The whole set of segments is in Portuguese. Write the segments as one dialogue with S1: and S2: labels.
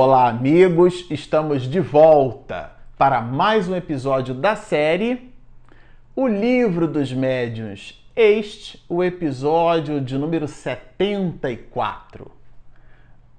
S1: Olá, amigos! Estamos de volta para mais um episódio da série O Livro dos Médiuns. Este, o episódio de número 74.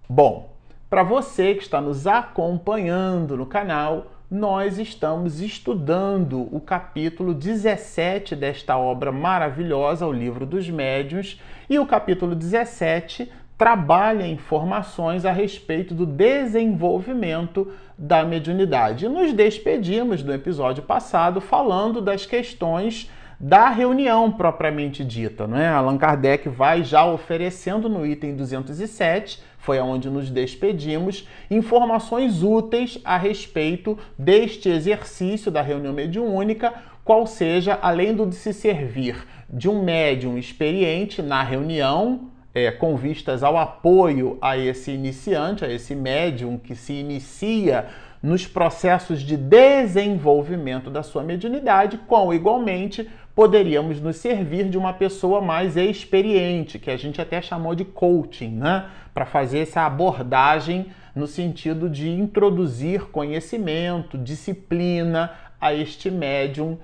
S1: Bom, para você que está nos acompanhando no canal, nós estamos estudando o capítulo 17 desta obra maravilhosa, o Livro dos Médiuns, e o capítulo 17 trabalha informações a respeito do desenvolvimento da mediunidade. E nos despedimos do episódio passado falando das questões da reunião propriamente dita, não é? Allan Kardec vai já oferecendo no item 207 foi aonde nos despedimos, informações úteis a respeito deste exercício da reunião mediúnica, qual seja, além do de se servir de um médium experiente na reunião, é, com vistas ao apoio a esse iniciante, a esse médium que se inicia nos processos de desenvolvimento da sua mediunidade, com igualmente poderíamos nos servir de uma pessoa mais experiente, que a gente até chamou de coaching, né? Para fazer essa abordagem no sentido de introduzir conhecimento, disciplina a este médium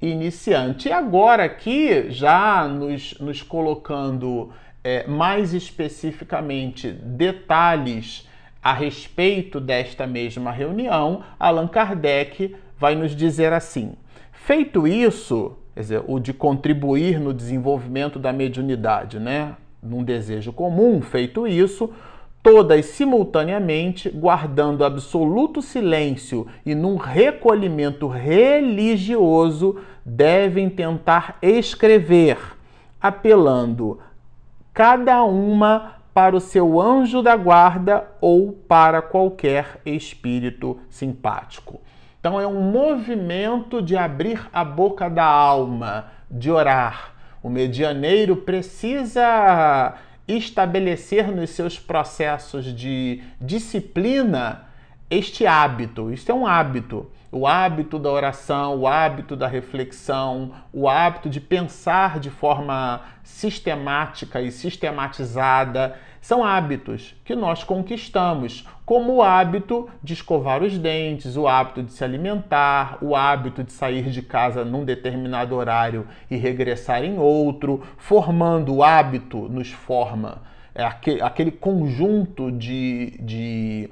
S1: iniciante. E agora aqui, já nos, nos colocando é, mais especificamente detalhes a respeito desta mesma reunião, Allan Kardec vai nos dizer assim: feito isso, dizer, o de contribuir no desenvolvimento da mediunidade, né? Num desejo comum, feito isso, todas simultaneamente, guardando absoluto silêncio e num recolhimento religioso, devem tentar escrever, apelando cada uma para o seu anjo da guarda ou para qualquer espírito simpático. Então é um movimento de abrir a boca da alma, de orar. O medianeiro precisa estabelecer nos seus processos de disciplina este hábito. Isto é um hábito o hábito da oração, o hábito da reflexão, o hábito de pensar de forma sistemática e sistematizada, são hábitos que nós conquistamos, como o hábito de escovar os dentes, o hábito de se alimentar, o hábito de sair de casa num determinado horário e regressar em outro, formando o hábito nos forma. É aquele, aquele conjunto de, de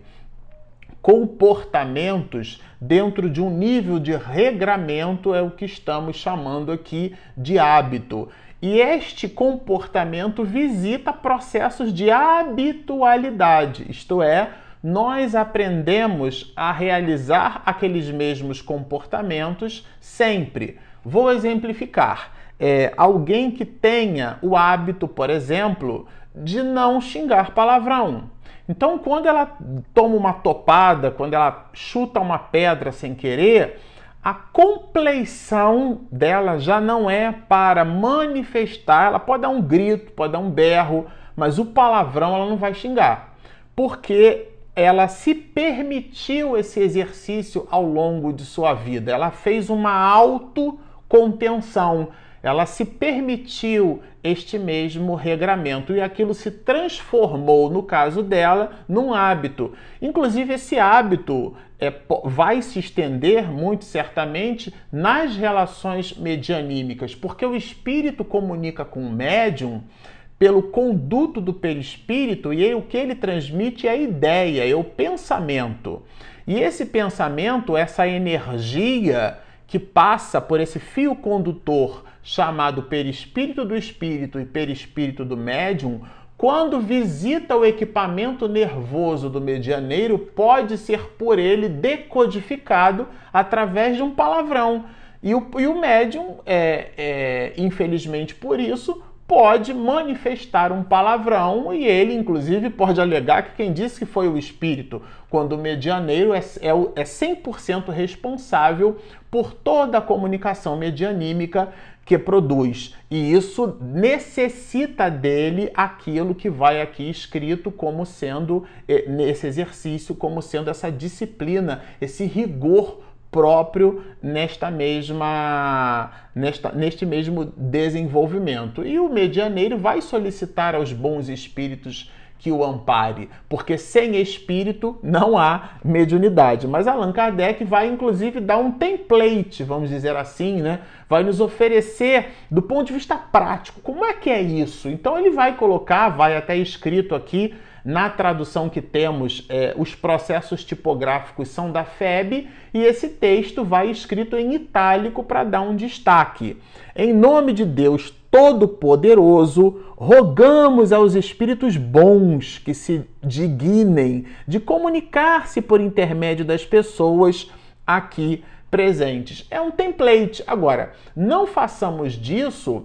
S1: comportamentos dentro de um nível de regramento é o que estamos chamando aqui de hábito. E este comportamento visita processos de habitualidade, isto é, nós aprendemos a realizar aqueles mesmos comportamentos sempre. Vou exemplificar. É, alguém que tenha o hábito, por exemplo, de não xingar palavrão. Então, quando ela toma uma topada, quando ela chuta uma pedra sem querer, a compleição dela já não é para manifestar, ela pode dar um grito, pode dar um berro, mas o palavrão ela não vai xingar, porque ela se permitiu esse exercício ao longo de sua vida, ela fez uma autocontenção ela se permitiu este mesmo regramento e aquilo se transformou, no caso dela, num hábito. Inclusive, esse hábito é, vai se estender muito certamente nas relações medianímicas, porque o espírito comunica com o médium pelo conduto do perispírito e aí, o que ele transmite é a ideia, é o pensamento. E esse pensamento, essa energia que passa por esse fio condutor chamado perispírito do espírito e perispírito do médium, quando visita o equipamento nervoso do medianeiro, pode ser por ele decodificado através de um palavrão. E o, e o médium, é, é, infelizmente por isso, pode manifestar um palavrão e ele, inclusive, pode alegar que quem disse que foi o espírito, quando o medianeiro é, é, é 100% responsável por toda a comunicação medianímica que produz. E isso necessita dele aquilo que vai aqui escrito como sendo, eh, nesse exercício, como sendo essa disciplina, esse rigor próprio nesta mesma nesta, neste mesmo desenvolvimento. E o medianeiro vai solicitar aos bons espíritos que o ampare, porque sem espírito não há mediunidade. Mas Allan Kardec vai inclusive dar um template, vamos dizer assim, né? Vai nos oferecer do ponto de vista prático, como é que é isso? Então ele vai colocar, vai até escrito aqui na tradução que temos, é, os processos tipográficos são da FEB e esse texto vai escrito em itálico para dar um destaque. Em nome de Deus Todo-Poderoso, rogamos aos espíritos bons que se dignem de comunicar-se por intermédio das pessoas aqui presentes. É um template. Agora, não façamos disso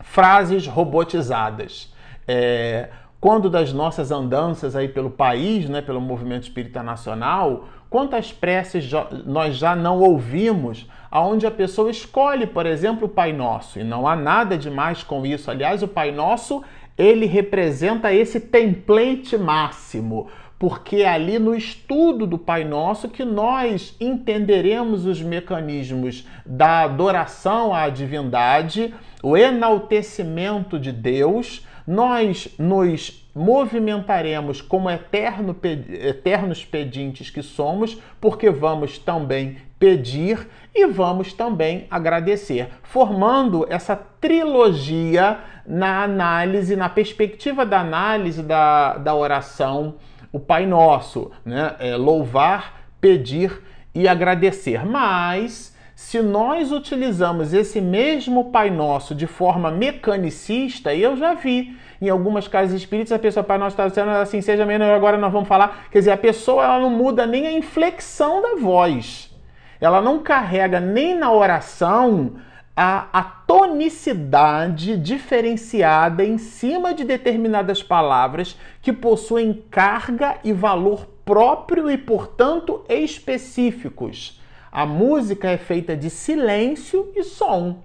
S1: frases robotizadas. É, quando das nossas andanças aí pelo país, né, pelo movimento espírita nacional, quantas preces nós já não ouvimos aonde a pessoa escolhe, por exemplo, o Pai Nosso, e não há nada de mais com isso. Aliás, o Pai Nosso, ele representa esse template máximo, porque é ali no estudo do Pai Nosso que nós entenderemos os mecanismos da adoração à divindade, o enaltecimento de Deus, nós nos movimentaremos como eterno, eternos pedintes que somos, porque vamos também pedir e vamos também agradecer, formando essa trilogia na análise, na perspectiva da análise da, da oração, o Pai Nosso, né? É, louvar, pedir e agradecer. Mas se nós utilizamos esse mesmo Pai Nosso de forma mecanicista, eu já vi em algumas casas espíritas a pessoa, Pai Nosso está dizendo assim, seja melhor, agora nós vamos falar. Quer dizer, a pessoa ela não muda nem a inflexão da voz. Ela não carrega nem na oração a, a tonicidade diferenciada em cima de determinadas palavras que possuem carga e valor próprio e, portanto, específicos. A música é feita de silêncio e som.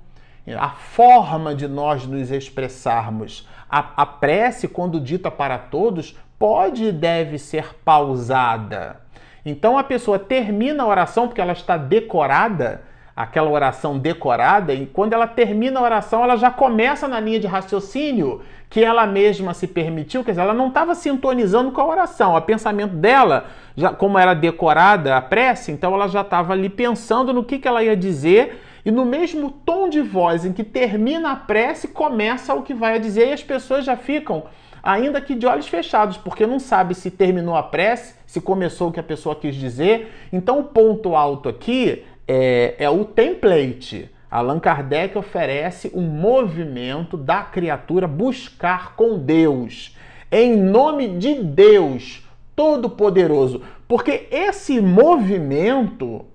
S1: A forma de nós nos expressarmos. A, a prece, quando dita para todos, pode e deve ser pausada. Então a pessoa termina a oração porque ela está decorada, aquela oração decorada, e quando ela termina a oração, ela já começa na linha de raciocínio que ela mesma se permitiu, quer dizer, ela não estava sintonizando com a oração, o pensamento dela, já como era decorada a prece, então ela já estava ali pensando no que, que ela ia dizer, e no mesmo tom de voz em que termina a prece, começa o que vai dizer, e as pessoas já ficam, ainda que de olhos fechados, porque não sabe se terminou a prece, se começou o que a pessoa quis dizer. Então o ponto alto aqui é, é o template. Allan Kardec oferece um movimento da criatura buscar com Deus, em nome de Deus Todo-Poderoso. Porque esse movimento,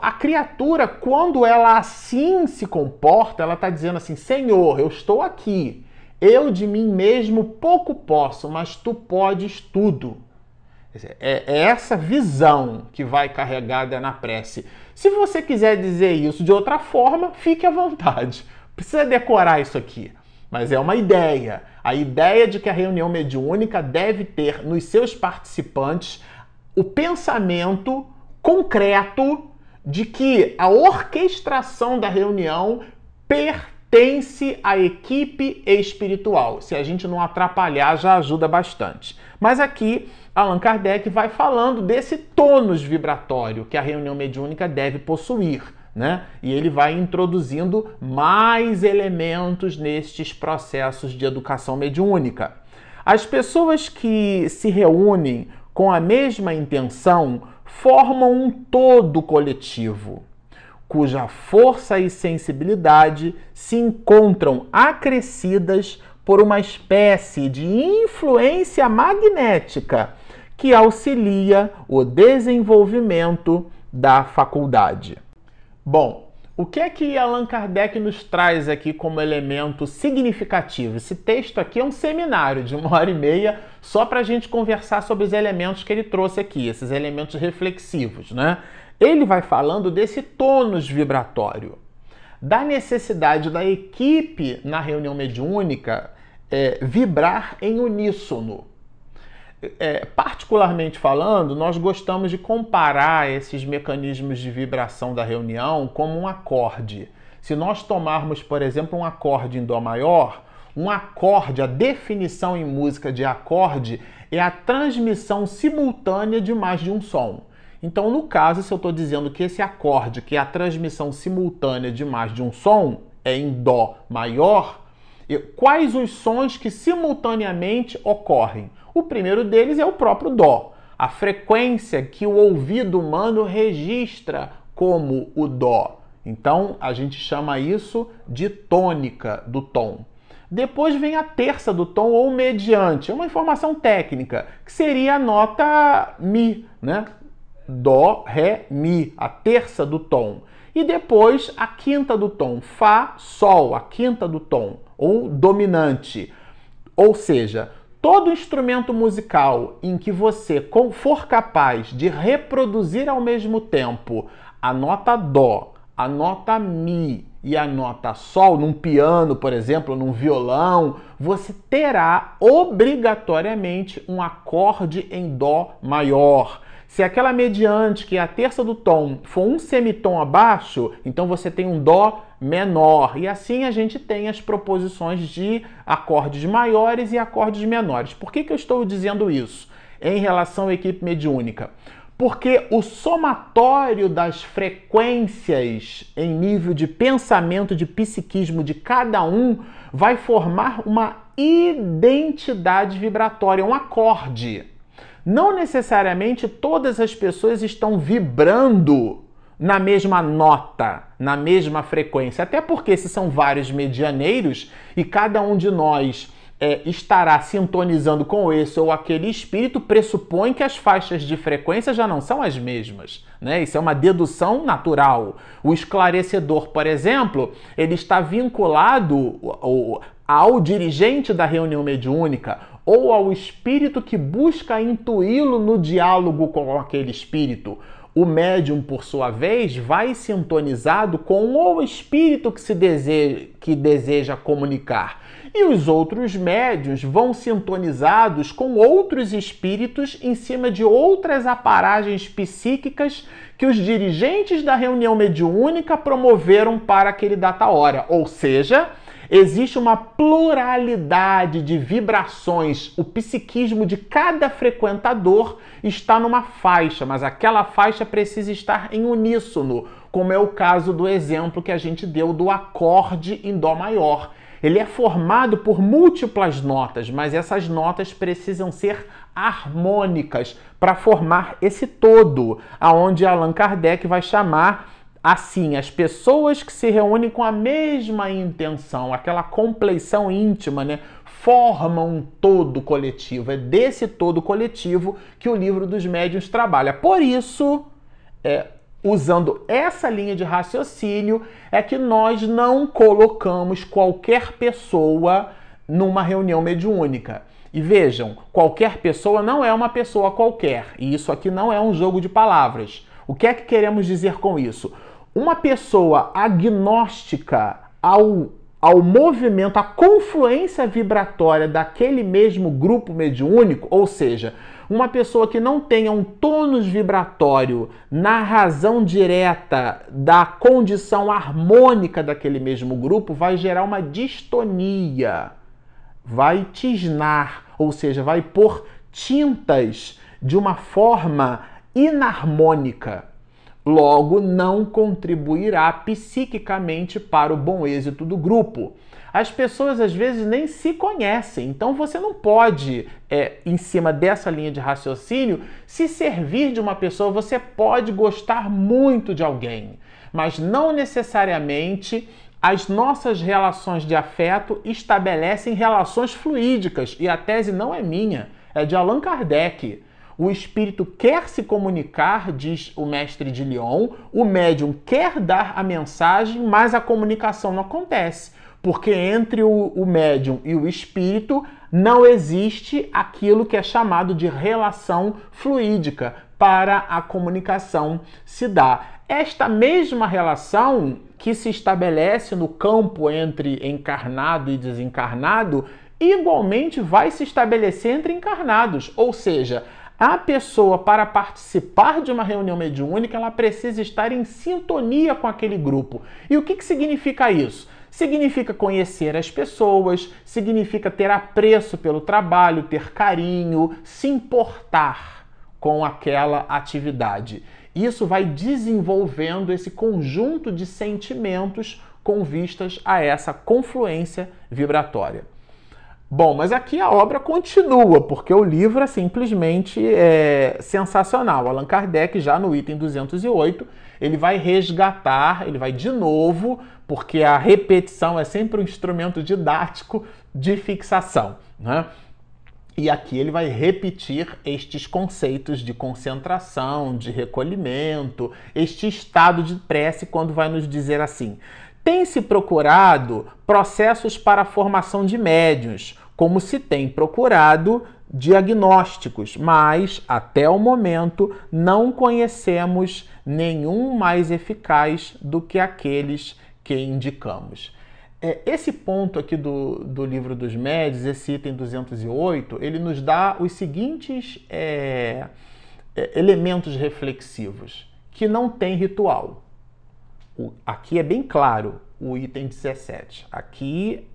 S1: a criatura, quando ela assim se comporta, ela está dizendo assim: Senhor, eu estou aqui. Eu de mim mesmo pouco posso, mas tu podes tudo. É, é essa visão que vai carregada na prece. Se você quiser dizer isso de outra forma, fique à vontade. Precisa decorar isso aqui. Mas é uma ideia. A ideia de que a reunião mediúnica deve ter nos seus participantes o pensamento concreto de que a orquestração da reunião pertence à equipe espiritual. Se a gente não atrapalhar, já ajuda bastante. Mas aqui Allan Kardec vai falando desse tônus vibratório que a reunião mediúnica deve possuir. Né? E ele vai introduzindo mais elementos nestes processos de educação mediúnica. As pessoas que se reúnem com a mesma intenção formam um todo coletivo, cuja força e sensibilidade se encontram acrescidas por uma espécie de influência magnética que auxilia o desenvolvimento da faculdade. Bom, o que é que Allan Kardec nos traz aqui como elemento significativo? Esse texto aqui é um seminário de uma hora e meia só para a gente conversar sobre os elementos que ele trouxe aqui, esses elementos reflexivos, né? Ele vai falando desse tônus vibratório, da necessidade da equipe na reunião mediúnica é, vibrar em uníssono é, particularmente falando, nós gostamos de comparar esses mecanismos de vibração da reunião como um acorde. Se nós tomarmos, por exemplo, um acorde em Dó maior, Um acorde, a definição em música de acorde é a transmissão simultânea de mais de um som. Então, no caso, se eu estou dizendo que esse acorde, que é a transmissão simultânea de mais de um som, é em Dó maior, quais os sons que simultaneamente ocorrem? O primeiro deles é o próprio Dó, a frequência que o ouvido humano registra como o Dó. Então, a gente chama isso de tônica do tom. Depois vem a terça do tom ou mediante, é uma informação técnica, que seria a nota Mi, né? Dó, Ré, Mi, a terça do tom. E depois a quinta do tom, Fá, Sol, a quinta do tom, ou dominante. Ou seja, todo instrumento musical em que você for capaz de reproduzir ao mesmo tempo a nota Dó, a nota Mi e a nota Sol, num piano, por exemplo, num violão, você terá obrigatoriamente um acorde em Dó maior. Se aquela mediante, que é a terça do tom, for um semitom abaixo, então você tem um Dó menor. E assim a gente tem as proposições de acordes maiores e acordes menores. Por que, que eu estou dizendo isso em relação à equipe mediúnica? Porque o somatório das frequências em nível de pensamento, de psiquismo de cada um, vai formar uma identidade vibratória, um acorde. Não necessariamente todas as pessoas estão vibrando na mesma nota, na mesma frequência. Até porque se são vários medianeiros e cada um de nós é, estará sintonizando com esse ou aquele espírito pressupõe que as faixas de frequência já não são as mesmas. Né? Isso é uma dedução natural. O esclarecedor, por exemplo, ele está vinculado ao dirigente da reunião mediúnica ou ao espírito que busca intuí-lo no diálogo com aquele espírito. O médium, por sua vez, vai sintonizado com o espírito que se deseja, que deseja comunicar e os outros médios vão sintonizados com outros espíritos em cima de outras aparagens psíquicas que os dirigentes da reunião mediúnica promoveram para aquele data hora, ou seja, existe uma pluralidade de vibrações. O psiquismo de cada frequentador está numa faixa, mas aquela faixa precisa estar em uníssono, como é o caso do exemplo que a gente deu do acorde em Dó maior. Ele é formado por múltiplas notas, mas essas notas precisam ser harmônicas para formar esse todo, aonde Allan Kardec vai chamar assim as pessoas que se reúnem com a mesma intenção, aquela compleição íntima, né? Formam um todo coletivo. É desse todo coletivo que o livro dos médiuns trabalha. Por isso, é, usando essa linha de raciocínio, é que nós não colocamos qualquer pessoa numa reunião mediúnica. E vejam, qualquer pessoa não é uma pessoa qualquer, e isso aqui não é um jogo de palavras. O que é que queremos dizer com isso? Uma pessoa agnóstica ao, ao movimento, à confluência vibratória daquele mesmo grupo mediúnico, ou seja, uma pessoa que não tenha um tônus vibratório na razão direta da condição harmônica daquele mesmo grupo vai gerar uma distonia, vai tisnar, ou seja, vai pôr tintas de uma forma inarmônica. Logo, não contribuirá psiquicamente para o bom êxito do grupo as pessoas às vezes nem se conhecem. Então você não pode, é, em cima dessa linha de raciocínio, se servir de uma pessoa. Você pode gostar muito de alguém, mas não necessariamente as nossas relações de afeto estabelecem relações fluídicas. E a tese não é minha, é de Allan Kardec. O espírito quer se comunicar, diz o mestre de Lyon, o médium quer dar a mensagem, mas a comunicação não acontece porque entre o, o médium e o espírito não existe aquilo que é chamado de relação fluídica para a comunicação se dar. Esta mesma relação que se estabelece no campo entre encarnado e desencarnado, igualmente vai se estabelecer entre encarnados, ou seja, a pessoa, para participar de uma reunião mediúnica, ela precisa estar em sintonia com aquele grupo. E o que, que significa isso? significa conhecer as pessoas, significa ter apreço pelo trabalho, ter carinho, se importar com aquela atividade. Isso vai desenvolvendo esse conjunto de sentimentos com vistas a essa confluência vibratória. Bom, mas aqui a obra continua, porque o livro é simplesmente é, sensacional. Allan Kardec, já no item 208, ele vai resgatar, ele vai de novo, porque a repetição é sempre um instrumento didático de fixação. Né? E aqui ele vai repetir estes conceitos de concentração, de recolhimento, este estado de prece, quando vai nos dizer assim: tem se procurado processos para a formação de médios, como se tem procurado diagnósticos, mas até o momento não conhecemos nenhum mais eficaz do que aqueles que indicamos. É, esse ponto aqui do, do livro dos médios, esse item 208, ele nos dá os seguintes é, é, elementos reflexivos, que não tem ritual. Aqui é bem claro o item 17. Aqui,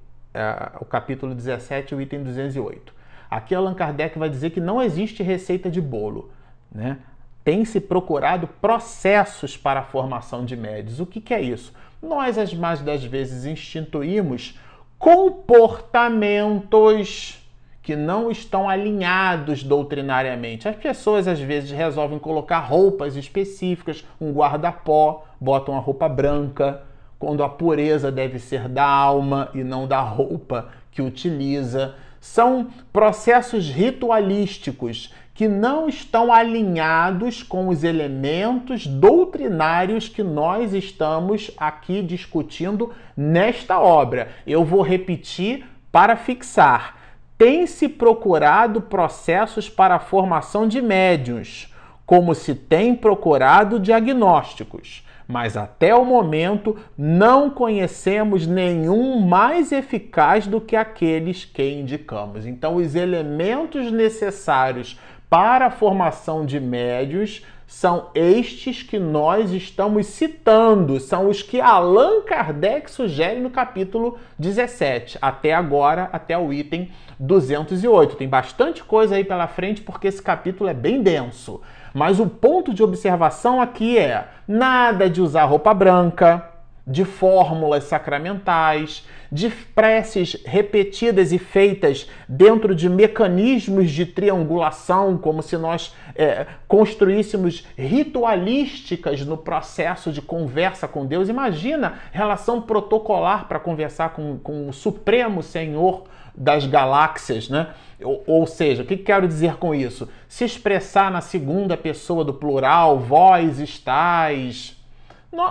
S1: o capítulo 17, o item 208. Aqui Allan Kardec vai dizer que não existe receita de bolo. Né? Tem se procurado processos para a formação de médios. O que, que é isso? Nós, as mais das vezes, instituímos comportamentos que não estão alinhados doutrinariamente. As pessoas às vezes resolvem colocar roupas específicas, um guarda-pó, botam a roupa branca, quando a pureza deve ser da alma e não da roupa que utiliza. São processos ritualísticos que não estão alinhados com os elementos doutrinários que nós estamos aqui discutindo nesta obra. Eu vou repetir para fixar tem se procurado processos para a formação de médiuns, como se tem procurado diagnósticos, mas até o momento não conhecemos nenhum mais eficaz do que aqueles que indicamos. Então, os elementos necessários para a formação de médios são estes que nós estamos citando, são os que Allan Kardec sugere no capítulo 17, até agora, até o item 208. Tem bastante coisa aí pela frente porque esse capítulo é bem denso. Mas o ponto de observação aqui é nada de usar roupa branca, de fórmulas sacramentais, de preces repetidas e feitas dentro de mecanismos de triangulação, como se nós é, construíssemos ritualísticas no processo de conversa com Deus. Imagina relação protocolar para conversar com, com o Supremo Senhor das galáxias, né? Ou, seja, o que quero dizer com isso? Se expressar na segunda pessoa do plural, vós estáis,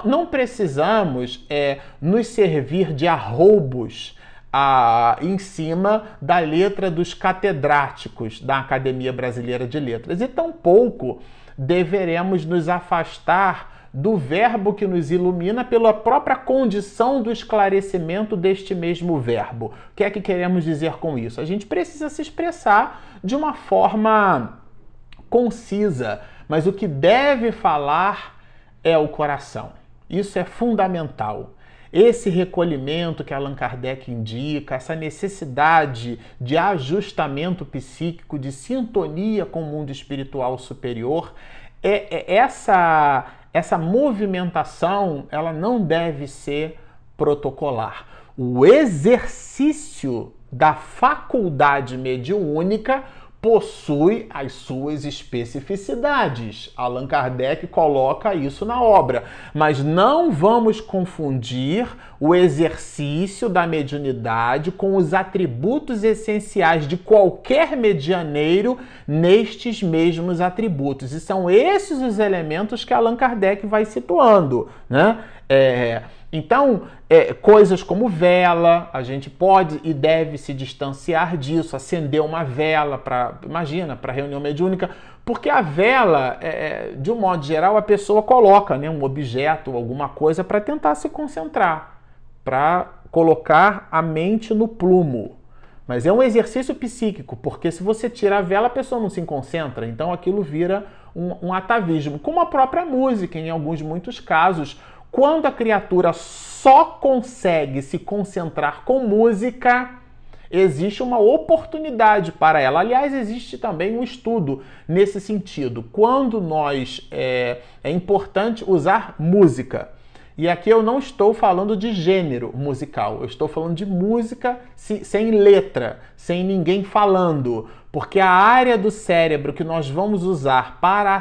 S1: não precisamos é, nos servir de arroubos em cima da letra dos catedráticos da Academia Brasileira de Letras e tampouco deveremos nos afastar do verbo que nos ilumina pela própria condição do esclarecimento deste mesmo verbo. O que é que queremos dizer com isso? A gente precisa se expressar de uma forma concisa, mas o que deve falar é o coração. Isso é fundamental. Esse recolhimento que Allan Kardec indica, essa necessidade de ajustamento psíquico, de sintonia com o mundo espiritual superior, é, é essa, essa movimentação ela não deve ser protocolar. O exercício da faculdade mediúnica possui as suas especificidades. Allan Kardec coloca isso na obra. Mas não vamos confundir o exercício da mediunidade com os atributos essenciais de qualquer medianeiro nestes mesmos atributos. E são esses os elementos que Allan Kardec vai situando. Né? É, então, é, coisas como vela, a gente pode e deve se distanciar disso, acender uma vela para, imagina, para reunião mediúnica, porque a vela, é, é, de um modo geral, a pessoa coloca né, um objeto, alguma coisa para tentar se concentrar, para colocar a mente no plumo. Mas é um exercício psíquico, porque se você tira a vela, a pessoa não se concentra, então aquilo vira um, um atavismo. Como a própria música, em alguns muitos casos, quando a criatura só consegue se concentrar com música, existe uma oportunidade para ela. Aliás, existe também um estudo nesse sentido. Quando nós é, é importante usar música. E aqui eu não estou falando de gênero musical, eu estou falando de música sem letra, sem ninguém falando, porque a área do cérebro que nós vamos usar para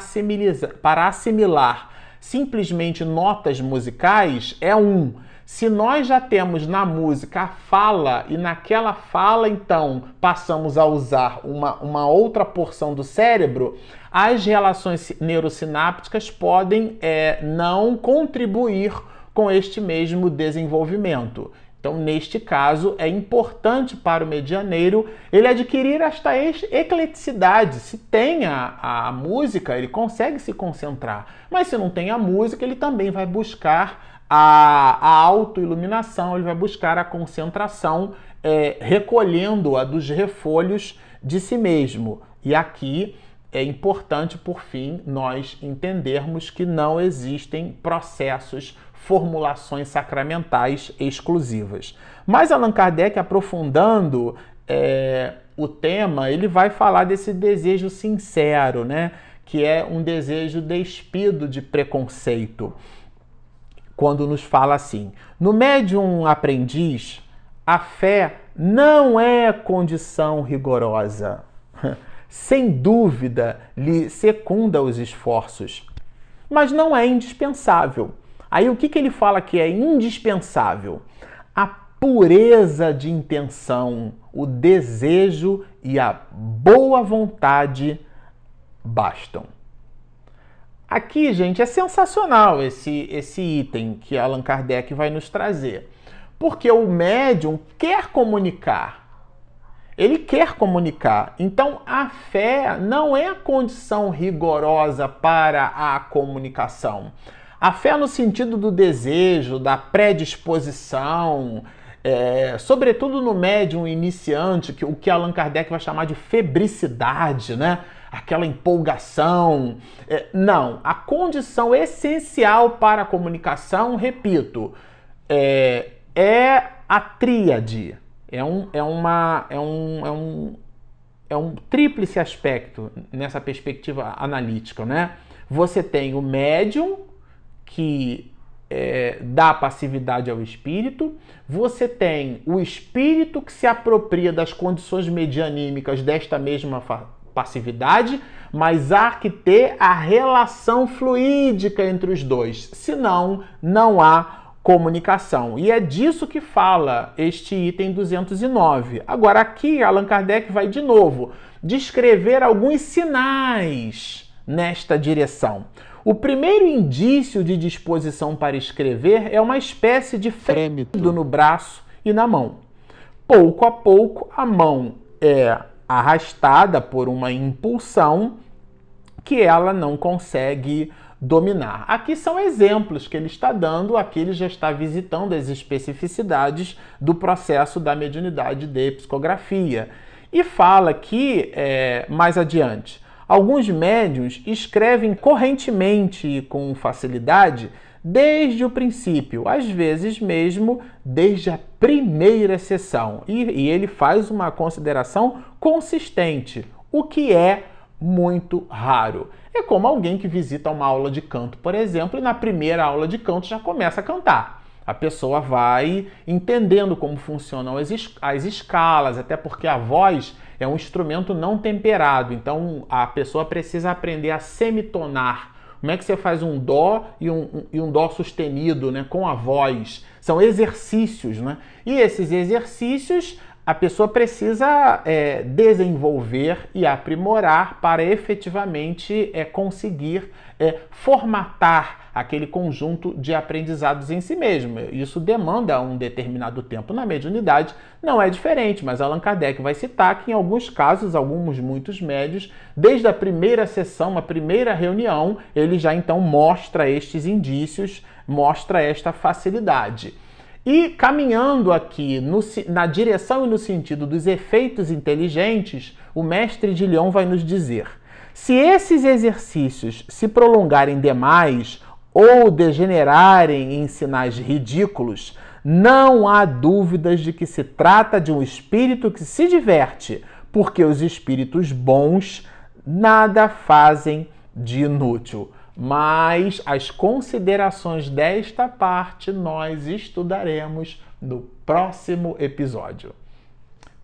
S1: para assimilar simplesmente notas musicais é um. Se nós já temos na música a fala e naquela fala então passamos a usar uma, uma outra porção do cérebro, as relações neurosinápticas podem é, não contribuir com este mesmo desenvolvimento. Então, neste caso, é importante para o medianeiro ele adquirir esta ecleticidade. Se tem a, a música, ele consegue se concentrar. Mas se não tem a música, ele também vai buscar a, a autoiluminação, ele vai buscar a concentração, é, recolhendo-a dos refolhos de si mesmo. E aqui é importante, por fim, nós entendermos que não existem processos formulações sacramentais exclusivas. Mas Allan Kardec, aprofundando é, o tema, ele vai falar desse desejo sincero, né? que é um desejo despido de preconceito. Quando nos fala assim: no médium aprendiz, a fé não é condição rigorosa. Sem dúvida, lhe secunda os esforços, mas não é indispensável Aí o que, que ele fala que é indispensável? A pureza de intenção, o desejo e a boa vontade bastam. Aqui, gente, é sensacional esse, esse item que Allan Kardec vai nos trazer. Porque o médium quer comunicar. Ele quer comunicar. Então, a fé não é a condição rigorosa para a comunicação. A fé no sentido do desejo, da predisposição, é, sobretudo no médium iniciante, que, o que Allan Kardec vai chamar de febricidade, né? aquela empolgação. É, não, a condição essencial para a comunicação, repito, é, é a tríade. É um, é, uma, é, um, é, um, é um tríplice aspecto nessa perspectiva analítica. Né? Você tem o médium, que é, dá passividade ao espírito, você tem o espírito que se apropria das condições medianímicas desta mesma passividade, mas há que ter a relação fluídica entre os dois, senão não há comunicação. E é disso que fala este item 209. Agora, aqui Allan Kardec vai de novo descrever alguns sinais nesta direção. O primeiro indício de disposição para escrever é uma espécie de frêmito no braço e na mão. Pouco a pouco, a mão é arrastada por uma impulsão que ela não consegue dominar. Aqui são exemplos que ele está dando, aqui ele já está visitando as especificidades do processo da mediunidade de psicografia. E fala que, é, mais adiante, Alguns médiuns escrevem correntemente e com facilidade desde o princípio, às vezes mesmo desde a primeira sessão. E, e ele faz uma consideração consistente, o que é muito raro. É como alguém que visita uma aula de canto, por exemplo, e na primeira aula de canto já começa a cantar. A pessoa vai entendendo como funcionam as, es as escalas, até porque a voz é um instrumento não temperado, então a pessoa precisa aprender a semitonar. Como é que você faz um dó e um, e um dó sustenido né, com a voz? São exercícios, né? E esses exercícios a pessoa precisa é, desenvolver e aprimorar para efetivamente é, conseguir é, formatar aquele conjunto de aprendizados em si mesmo. Isso demanda um determinado tempo. Na mediunidade não é diferente, mas Allan Kardec vai citar que em alguns casos, alguns muitos médios, desde a primeira sessão, a primeira reunião, ele já então mostra estes indícios, mostra esta facilidade. E caminhando aqui no, na direção e no sentido dos efeitos inteligentes, o mestre de Lyon vai nos dizer: se esses exercícios se prolongarem demais ou degenerarem em sinais ridículos, não há dúvidas de que se trata de um espírito que se diverte, porque os espíritos bons nada fazem de inútil. Mas as considerações desta parte nós estudaremos no próximo episódio.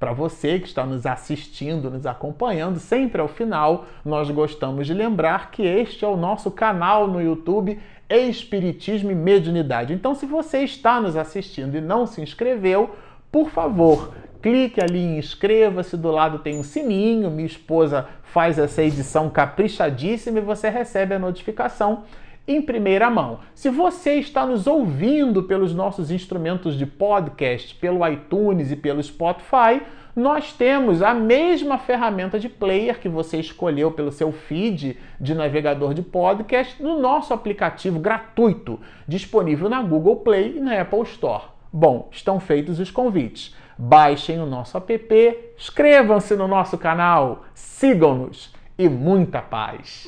S1: Para você que está nos assistindo, nos acompanhando, sempre ao final, nós gostamos de lembrar que este é o nosso canal no YouTube Espiritismo e Mediunidade. Então, se você está nos assistindo e não se inscreveu, por favor, clique ali em inscreva-se, do lado tem um sininho, minha esposa faz essa edição caprichadíssima e você recebe a notificação em primeira mão. Se você está nos ouvindo pelos nossos instrumentos de podcast, pelo iTunes e pelo Spotify, nós temos a mesma ferramenta de player que você escolheu pelo seu feed de navegador de podcast no nosso aplicativo gratuito, disponível na Google Play e na Apple Store. Bom, estão feitos os convites. Baixem o nosso app, inscrevam-se no nosso canal, sigam-nos e muita paz!